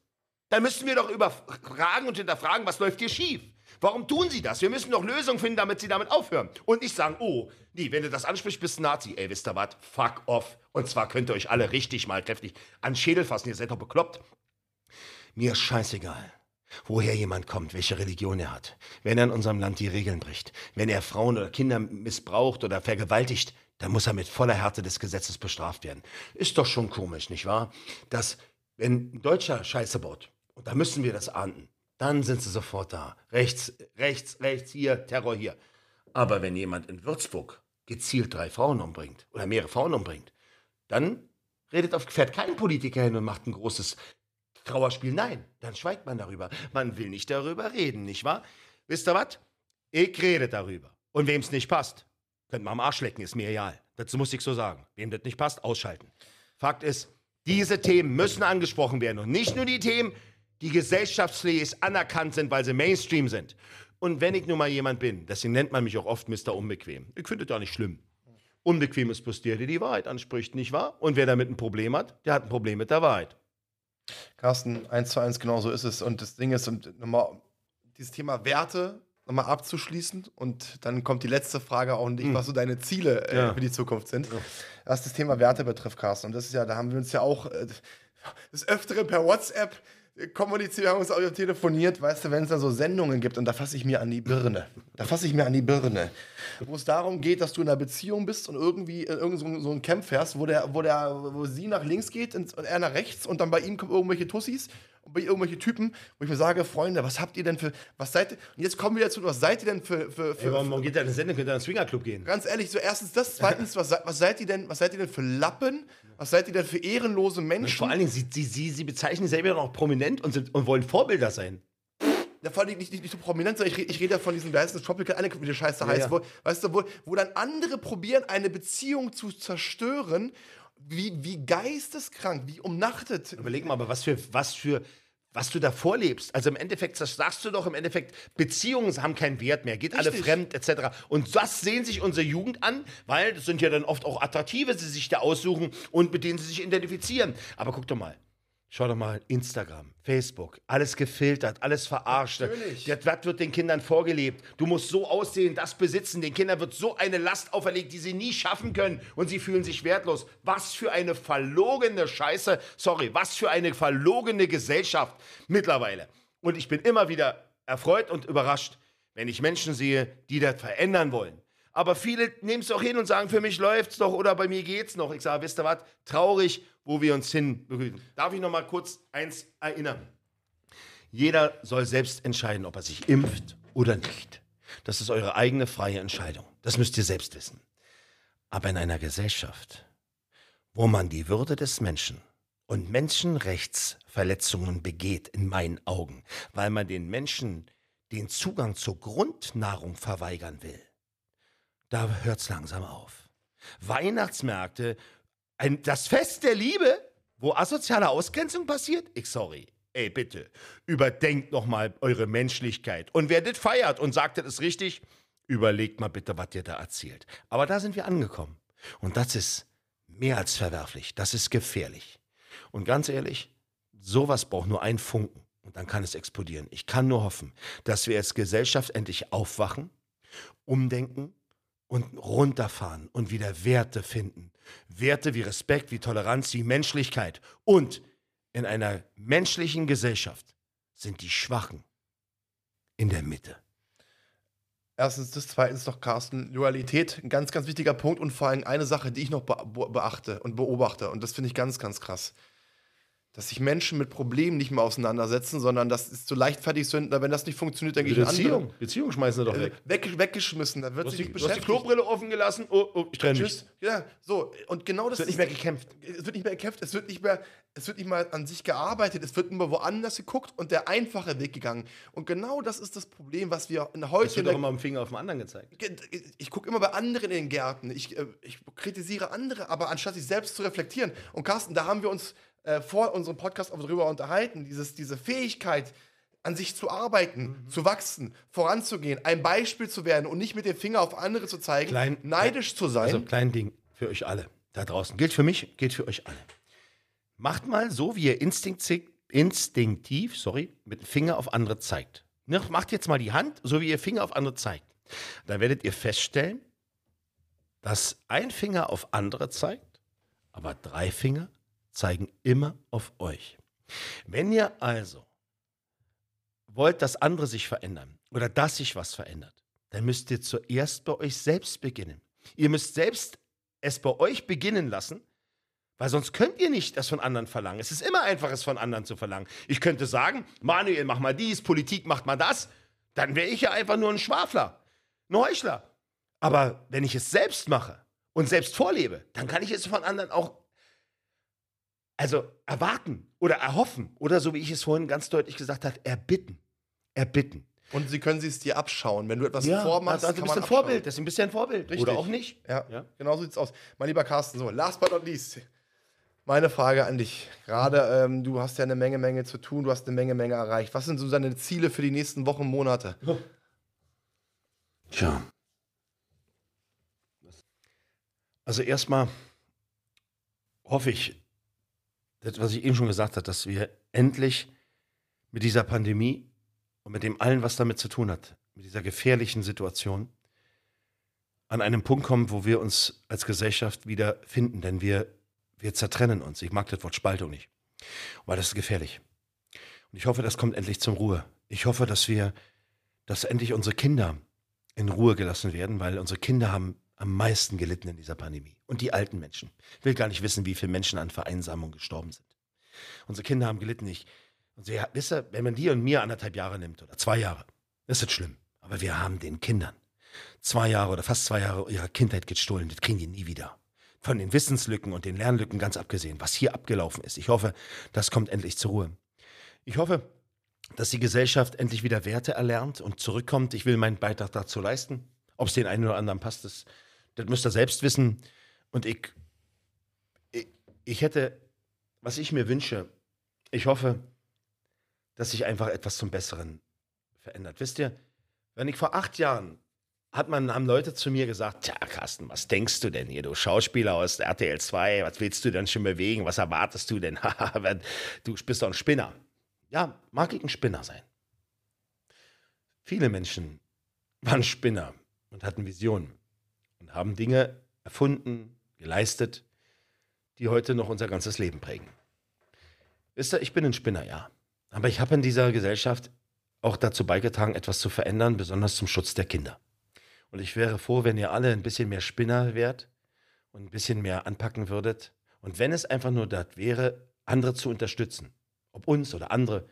dann müssen wir doch überfragen und hinterfragen, was läuft hier schief? Warum tun sie das? Wir müssen doch Lösungen finden, damit sie damit aufhören. Und nicht sagen, oh, nee, wenn du das ansprichst, bist du Nazi. Ey, wisst ihr was? Fuck off. Und zwar könnt ihr euch alle richtig mal kräftig an Schädel fassen. Ihr seid doch bekloppt. Mir ist scheißegal, woher jemand kommt, welche Religion er hat. Wenn er in unserem Land die Regeln bricht, wenn er Frauen oder Kinder missbraucht oder vergewaltigt, dann muss er mit voller Härte des Gesetzes bestraft werden. Ist doch schon komisch, nicht wahr? Dass, wenn ein Deutscher Scheiße baut, und da müssen wir das ahnden, dann sind sie sofort da. Rechts, rechts, rechts, hier, Terror hier. Aber wenn jemand in Würzburg gezielt drei Frauen umbringt oder mehrere Frauen umbringt, dann redet auf, fährt kein Politiker hin und macht ein großes Trauerspiel. Nein, dann schweigt man darüber. Man will nicht darüber reden, nicht wahr? Wisst ihr was? Ich rede darüber. Und wem es nicht passt, könnt mal am Arsch lecken, ist mir egal. Dazu muss ich so sagen. Wem das nicht passt, ausschalten. Fakt ist, diese Themen müssen angesprochen werden. Und nicht nur die Themen, die gesellschaftsfähig anerkannt sind, weil sie Mainstream sind. Und wenn ich nun mal jemand bin, deswegen nennt man mich auch oft Mr. Unbequem. Ich finde das ja nicht schlimm. Unbequem ist bloß der, der die Wahrheit anspricht, nicht wahr? Und wer damit ein Problem hat, der hat ein Problem mit der Wahrheit. Carsten, eins zu eins, genau so ist es. Und das Ding ist, und nochmal dieses Thema Werte nochmal abzuschließen. Und dann kommt die letzte Frage auch an dich, was so deine Ziele äh, Ja. für die Zukunft sind. Was das Thema Werte betrifft, Carsten. Und das ist ja, da haben wir uns ja auch äh, des Öfteren per WhatsApp äh, kommuniziert, haben uns auch telefoniert, weißt du, wenn es da so Sendungen gibt und da fasse ich mir an die Birne. Da fasse ich mir an die Birne. Wo es darum geht, dass du in einer Beziehung bist und irgendwie in irgend so, ein- so ein Camp fährst, wo, der, wo, der, wo sie nach links geht und er nach rechts und dann bei ihm kommen irgendwelche Tussis irgendwelche Typen, wo ich mir sage, Freunde, was habt ihr denn für, was seid ihr, und jetzt kommen wir dazu, was seid ihr denn für, für, für, Ey, warum, warum geht da eine Sendung? Könnt ihr in den Swingerclub gehen? Ganz ehrlich, so erstens das, zweitens, was, was seid ihr denn, was seid ihr denn für Lappen? Was seid ihr denn für ehrenlose Menschen? Vor allen Dingen, sie, sie, sie, sie bezeichnen sich selber noch prominent und, sind, und wollen Vorbilder sein. Ja, vor allem nicht, nicht, nicht so prominent, sondern ich, rede- ich rede ja von diesem, da heißt das Tropical Island, wie die Scheiße heißt, ja. Wo, weißt du, wo, wo dann andere probieren, eine Beziehung zu zerstören, wie, wie geisteskrank, wie umnachtet. Überleg mal, aber was für, was für, was du da vorlebst. Also im Endeffekt, das sagst du doch im Endeffekt, Beziehungen haben keinen Wert mehr, geht alle Richtig. fremd etc. Und das sehen sich unsere Jugend an, weil das sind ja dann oft auch attraktive, die sich da aussuchen und mit denen sie sich identifizieren. Aber guck doch mal. Schau doch mal, Instagram, Facebook, alles gefiltert, alles verarscht. Natürlich. Das, das wird den Kindern vorgelebt. Du musst so aussehen, das besitzen. Den Kindern wird so eine Last auferlegt, die sie nie schaffen können und sie fühlen sich wertlos. Was für eine verlogene Scheiße, sorry, was für eine verlogene Gesellschaft mittlerweile. Und ich bin immer wieder erfreut und überrascht, wenn ich Menschen sehe, die das verändern wollen. Aber viele nehmen es doch hin und sagen, für mich läuft's doch oder bei mir geht's noch. Ich sage, wisst ihr was? Traurig, wo wir uns hin bewegen. Darf ich noch mal kurz eins erinnern? Jeder soll selbst entscheiden, ob er sich impft oder nicht. Das ist eure eigene freie Entscheidung. Das müsst ihr selbst wissen. Aber in einer Gesellschaft, wo man die Würde des Menschen und Menschenrechtsverletzungen begeht, in meinen Augen, weil man den Menschen den Zugang zur Grundnahrung verweigern will, da hört's langsam auf. Weihnachtsmärkte, ein, das Fest der Liebe wo asoziale Ausgrenzung passiert? Ich sorry. Ey, bitte, überdenkt noch mal eure Menschlichkeit. Und wer das feiert und sagt, das richtig, überlegt mal bitte, was ihr da erzählt. Aber da sind wir angekommen. Und das ist mehr als verwerflich. Das ist gefährlich. Und ganz ehrlich, sowas braucht nur einen Funken. Und dann kann es explodieren. Ich kann nur hoffen, dass wir als Gesellschaft endlich aufwachen, umdenken und runterfahren und wieder Werte finden. Werte wie Respekt, wie Toleranz, wie Menschlichkeit. Und in einer menschlichen Gesellschaft sind die Schwachen in der Mitte. Erstens, das zweitens noch, Carsten, Loyalität, ein ganz, ganz wichtiger Punkt und vor allem eine Sache, die ich noch beachte und beobachte und das finde ich ganz, ganz krass dass sich Menschen mit Problemen nicht mehr auseinandersetzen, sondern das ist so leichtfertig sind, wenn das nicht funktioniert, dann gehe ich Beziehung. Andere. Beziehung schmeißen sie doch weg. weg. Weggeschmissen, da wird sich nicht beschäftigt. Du hast die Klobrille offen gelassen, oh, oh ich trenne mich. Ja, so, und genau das es wird nicht mehr gekämpft. Es wird nicht mehr gekämpft, es wird nicht mehr, es wird nicht mal an sich gearbeitet, es wird immer woanders geguckt und der einfache Weg gegangen. Und genau das ist das Problem, was wir in heute... Es wird doch immer dem Finger auf den anderen gezeigt. Ich gucke immer bei anderen in den Gärten, ich, äh, ich kritisiere andere, aber anstatt sich selbst zu reflektieren. Und Carsten, da haben wir uns äh, vor unserem Podcast auch darüber unterhalten, dieses, diese Fähigkeit, an sich zu arbeiten, mhm. zu wachsen, voranzugehen, ein Beispiel zu werden und nicht mit dem Finger auf andere zu zeigen, klein, neidisch zu sein. Also klein Ding für euch alle da draußen. Gilt für mich, gilt für euch alle. Macht mal so, wie ihr instinktiv, instinktiv sorry, mit dem Finger auf andere zeigt. Ne, macht jetzt mal die Hand, so wie ihr Finger auf andere zeigt. Dann werdet ihr feststellen, dass ein Finger auf andere zeigt, aber drei Finger zeigen immer auf euch. Wenn ihr also wollt, dass andere sich verändern oder dass sich was verändert, dann müsst ihr zuerst bei euch selbst beginnen. Ihr müsst selbst es bei euch beginnen lassen, weil sonst könnt ihr nicht das von anderen verlangen. Es ist immer einfach, es von anderen zu verlangen. Ich könnte sagen, Manuel, mach mal dies, Politik, macht mal das. Dann wäre ich ja einfach nur ein Schwafler, ein Heuchler. Aber wenn ich es selbst mache und selbst vorlebe, dann kann ich es von anderen auch also erwarten oder erhoffen oder so wie ich es vorhin ganz deutlich gesagt habe, erbitten. Erbitten. Und sie können es dir abschauen. Wenn du etwas ja, vormachst, also, also ein bisschen Vorbild. Das ist ein bisschen Vorbild. Richtig. Oder auch nicht. Ja, ja. genau so sieht es aus. Mein lieber Carsten, so, last but not least. Meine Frage an dich. Gerade, ähm, du hast ja eine Menge, Menge zu tun, du hast eine Menge, Menge erreicht. Was sind so deine Ziele für die nächsten Wochen, Monate? Tja. Also erstmal hoffe ich, das, was ich eben schon gesagt habe, dass wir endlich mit dieser Pandemie und mit dem allen, was damit zu tun hat, mit dieser gefährlichen Situation, an einem Punkt kommen, wo wir uns als Gesellschaft wieder finden, denn wir, wir zertrennen uns. Ich mag das Wort Spaltung nicht, weil das ist gefährlich. Und ich hoffe, das kommt endlich zum Ruhe. Ich hoffe, dass wir, dass endlich unsere Kinder in Ruhe gelassen werden, weil unsere Kinder haben am meisten gelitten in dieser Pandemie. Und die alten Menschen. Ich will gar nicht wissen, wie viele Menschen an Vereinsamung gestorben sind. Unsere Kinder haben gelitten. Ich, und sie, wisst ihr, wenn man die und mir anderthalb Jahre nimmt oder zwei Jahre, ist das schlimm. Aber wir haben den Kindern zwei Jahre oder fast zwei Jahre ihrer Kindheit gestohlen. Das kriegen die nie wieder. Von den Wissenslücken und den Lernlücken ganz abgesehen, was hier abgelaufen ist. Ich hoffe, das kommt endlich zur Ruhe. Ich hoffe, dass die Gesellschaft endlich wieder Werte erlernt und zurückkommt. Ich will meinen Beitrag dazu leisten. Ob es den einen oder anderen passt, das das müsst ihr selbst wissen. Und ich, ich, ich hätte, was ich mir wünsche, ich hoffe, dass sich einfach etwas zum Besseren verändert. Wisst ihr, wenn ich vor acht Jahren hat man, haben Leute zu mir gesagt, tja, Carsten, was denkst du denn hier, du Schauspieler aus RTL 2, was willst du denn schon bewegen, was erwartest du denn? (laughs) du bist doch ein Spinner. Ja, mag ich ein Spinner sein. Viele Menschen waren Spinner und hatten Visionen und haben Dinge erfunden, geleistet, die heute noch unser ganzes Leben prägen. Wisst ihr, ich bin ein Spinner, ja. Aber ich habe in dieser Gesellschaft auch dazu beigetragen, etwas zu verändern, besonders zum Schutz der Kinder. Und ich wäre froh, wenn ihr alle ein bisschen mehr Spinner wärt und ein bisschen mehr anpacken würdet. Und wenn es einfach nur das wäre, andere zu unterstützen, ob uns oder andere,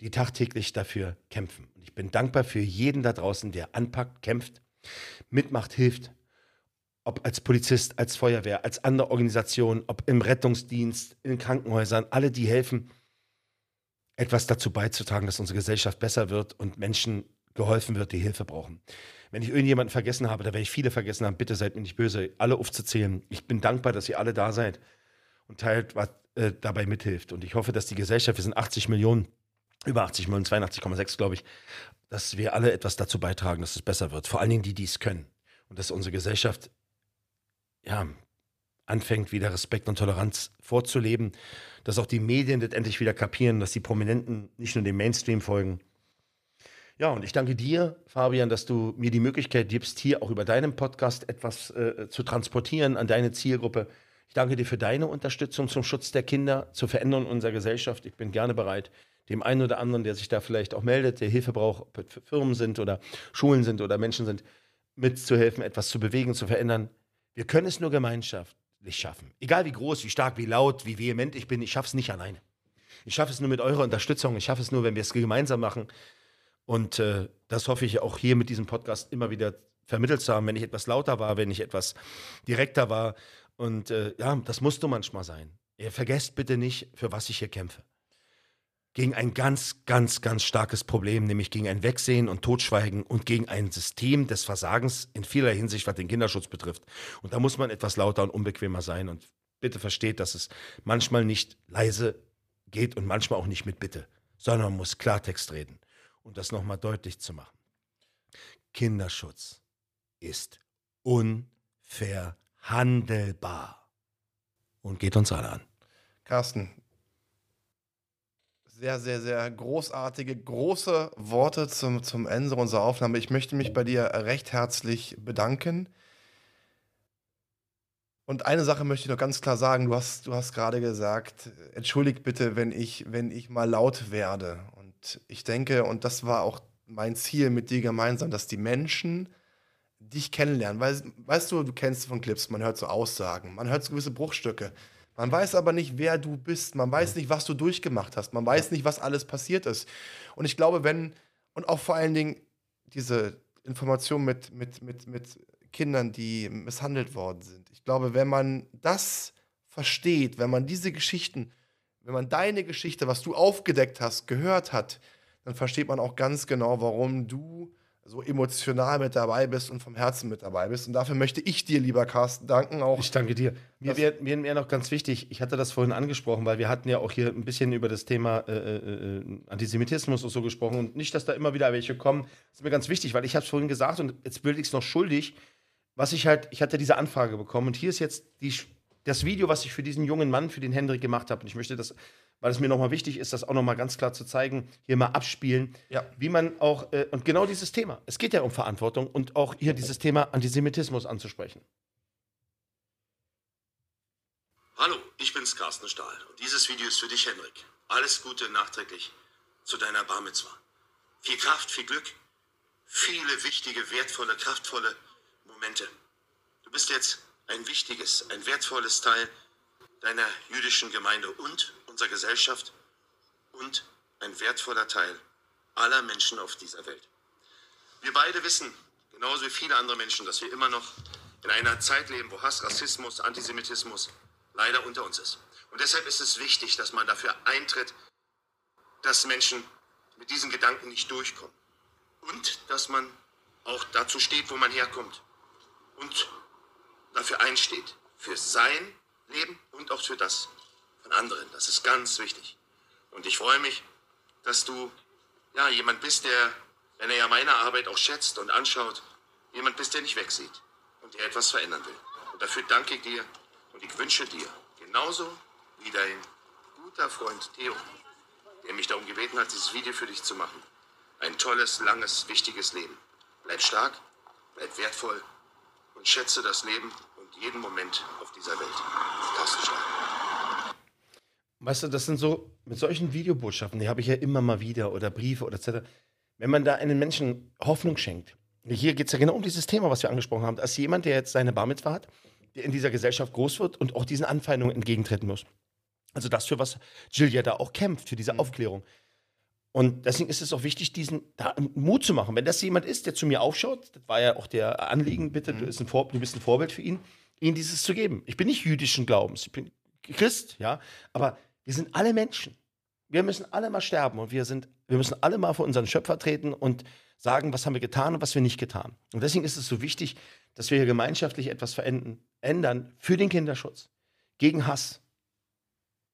die tagtäglich dafür kämpfen. Und ich bin dankbar für jeden da draußen, der anpackt, kämpft mitmacht, hilft. Ob als Polizist, als Feuerwehr, als andere Organisation, ob im Rettungsdienst, in Krankenhäusern, alle, die helfen, etwas dazu beizutragen, dass unsere Gesellschaft besser wird und Menschen geholfen wird, die Hilfe brauchen. Wenn ich irgendjemanden vergessen habe, da werde ich viele vergessen haben, bitte seid mir nicht böse, alle aufzuzählen. Ich bin dankbar, dass ihr alle da seid und teilt, was, äh, dabei mithilft. Und ich hoffe, dass die Gesellschaft, wir sind 80 Millionen, über 80 Millionen, 82,6 glaube ich, dass wir alle etwas dazu beitragen, dass es besser wird. Vor allen Dingen die, die es können. Und dass unsere Gesellschaft ja, anfängt, wieder Respekt und Toleranz vorzuleben, dass auch die Medien das endlich wieder kapieren, dass die Prominenten nicht nur dem Mainstream folgen. Ja, und ich danke dir, Fabian, dass du mir die Möglichkeit gibst, hier auch über deinen Podcast etwas äh, zu transportieren an deine Zielgruppe. Ich danke dir für deine Unterstützung zum Schutz der Kinder, zur Veränderung unserer Gesellschaft. Ich bin gerne bereit, dem einen oder anderen, der sich da vielleicht auch meldet, der Hilfe braucht, ob es Firmen sind oder Schulen sind oder Menschen sind, mitzuhelfen, etwas zu bewegen, zu verändern. Wir können es nur gemeinschaftlich schaffen. Egal wie groß, wie stark, wie laut, wie vehement ich bin, ich schaffe es nicht alleine. Ich schaffe es nur mit eurer Unterstützung. Ich schaffe es nur, wenn wir es gemeinsam machen. Und äh, das hoffe ich auch hier mit diesem Podcast immer wieder vermittelt zu haben, wenn ich etwas lauter war, wenn ich etwas direkter war. Und äh, ja, das musst du manchmal sein. Ihr vergesst bitte nicht, für was ich hier kämpfe gegen ein ganz, ganz, ganz starkes Problem, nämlich gegen ein Wegsehen und Totschweigen und gegen ein System des Versagens in vieler Hinsicht, was den Kinderschutz betrifft. Und da muss man etwas lauter und unbequemer sein. Und bitte versteht, dass es manchmal nicht leise geht und manchmal auch nicht mit Bitte, sondern man muss Klartext reden. Und das nochmal deutlich zu machen. Kinderschutz ist unverhandelbar und geht uns alle an. Carsten, sehr, sehr, sehr großartige, große Worte zum, zum Ende unserer Aufnahme. Ich möchte mich bei dir recht herzlich bedanken. Und eine Sache möchte ich noch ganz klar sagen. Du hast, du hast gerade gesagt, entschuldigt bitte, wenn ich, wenn ich mal laut werde. Und ich denke, und das war auch mein Ziel mit dir gemeinsam, dass die Menschen dich kennenlernen. Weil, weißt du, du kennst von Clips, man hört so Aussagen, man hört so gewisse Bruchstücke. Man weiß aber nicht, wer du bist. Man weiß nicht, was du durchgemacht hast. Man weiß nicht, was alles passiert ist. Und ich glaube, wenn, und auch vor allen Dingen diese Information mit, mit, mit, mit Kindern, die misshandelt worden sind. Ich glaube, wenn man das versteht, wenn man diese Geschichten, wenn man deine Geschichte, was du aufgedeckt hast, gehört hat, dann versteht man auch ganz genau, warum du so emotional mit dabei bist und vom Herzen mit dabei bist. Und dafür möchte ich dir, lieber Carsten, danken. Auch ich danke dir. Mir wäre mir noch ganz wichtig, ich hatte das vorhin angesprochen, weil wir hatten ja auch hier ein bisschen über das Thema äh, äh, äh, Antisemitismus und so gesprochen. Und nicht, dass da immer wieder welche kommen. Das ist mir ganz wichtig, weil ich habe es vorhin gesagt und jetzt bilde ich es noch schuldig, was ich halt, ich hatte diese Anfrage bekommen und hier ist jetzt die, das Video, was ich für diesen jungen Mann, für den Hendrik gemacht habe. Und ich möchte das weil es mir nochmal wichtig ist, das auch nochmal ganz klar zu zeigen, hier mal abspielen, ja. wie man auch, äh, und genau dieses Thema, es geht ja um Verantwortung und auch hier dieses Thema Antisemitismus anzusprechen. Hallo, ich bin's Carsten Stahl und dieses Video ist für dich, Henrik. Alles Gute nachträglich zu deiner Bar Mitzwa. Viel Kraft, viel Glück, viele wichtige, wertvolle, kraftvolle Momente. Du bist jetzt ein wichtiges, ein wertvolles Teil deiner jüdischen Gemeinde und unserer Gesellschaft und ein wertvoller Teil aller Menschen auf dieser Welt. Wir beide wissen, genauso wie viele andere Menschen, dass wir immer noch in einer Zeit leben, wo Hass, Rassismus, Antisemitismus leider unter uns ist. Und deshalb ist es wichtig, dass man dafür eintritt, dass Menschen mit diesen Gedanken nicht durchkommen. Und dass man auch dazu steht, wo man herkommt. Und dafür einsteht. Für sein Leben und auch für das anderen. Das ist ganz wichtig. Und ich freue mich, dass du ja jemand bist, der, wenn er ja meine Arbeit auch schätzt und anschaut, jemand bist, der nicht wegsieht und der etwas verändern will. Und dafür danke ich dir und ich wünsche dir genauso wie dein guter Freund Theo, der mich darum gebeten hat, dieses Video für dich zu machen, ein tolles, langes, wichtiges Leben. Bleib stark, bleib wertvoll und schätze das Leben jeden Moment auf dieser Welt. Carsten Stein. Weißt du, das sind so, mit solchen Videobotschaften, die habe ich ja immer mal wieder oder Briefe oder etc. Wenn man da einen Menschen Hoffnung schenkt, hier geht es ja genau um dieses Thema, was wir angesprochen haben, als jemand, der jetzt seine Bar Mitzvah hat, der in dieser Gesellschaft groß wird und auch diesen Anfeindungen entgegentreten muss. Also das, für was Jill ja da auch kämpft, für diese mhm. Aufklärung. Und deswegen ist es auch wichtig, diesen da Mut zu machen. Wenn das jemand ist, der zu mir aufschaut, das war ja auch der Anliegen, bitte, mhm. du, bist ein Vor, du bist ein Vorbild für ihn, ihnen dieses zu geben. Ich bin nicht jüdischen Glaubens, ich bin Christ, ja, aber wir sind alle Menschen. Wir müssen alle mal sterben und wir, sind, wir müssen alle mal vor unseren Schöpfer treten und sagen, was haben wir getan und was wir nicht getan. Und deswegen ist es so wichtig, dass wir hier gemeinschaftlich etwas verändern, ändern für den Kinderschutz, gegen Hass,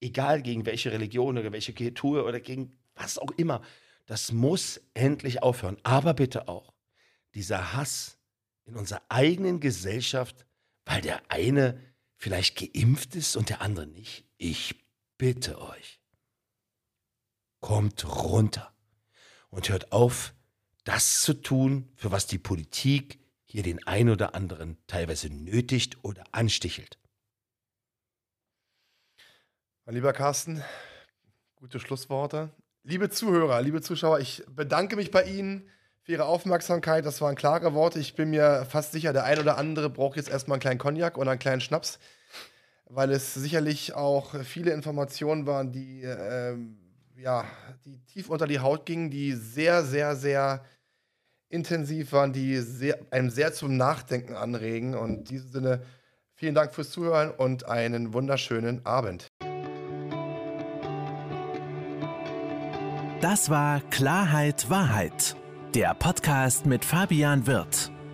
egal gegen welche Religion oder welche Kultur oder gegen was auch immer, das muss endlich aufhören. Aber bitte auch dieser Hass in unserer eigenen Gesellschaft, weil der eine vielleicht geimpft ist und der andere nicht. Ich bitte euch, kommt runter und hört auf, das zu tun, für was die Politik hier den einen oder anderen teilweise nötigt oder anstichelt. Mein lieber Carsten, gute Schlussworte. Liebe Zuhörer, liebe Zuschauer, ich bedanke mich bei Ihnen für Ihre Aufmerksamkeit. Das waren klare Worte. Ich bin mir fast sicher, der ein oder andere braucht jetzt erstmal einen kleinen Cognac oder einen kleinen Schnaps, weil es sicherlich auch viele Informationen waren, die, äh, ja, die tief unter die Haut gingen, die sehr, sehr, sehr intensiv waren, die sehr, einem sehr zum Nachdenken anregen. Und in diesem Sinne, vielen Dank fürs Zuhören und einen wunderschönen Abend. Das war Klarheit Wahrheit, der Podcast mit Fabian Wirth.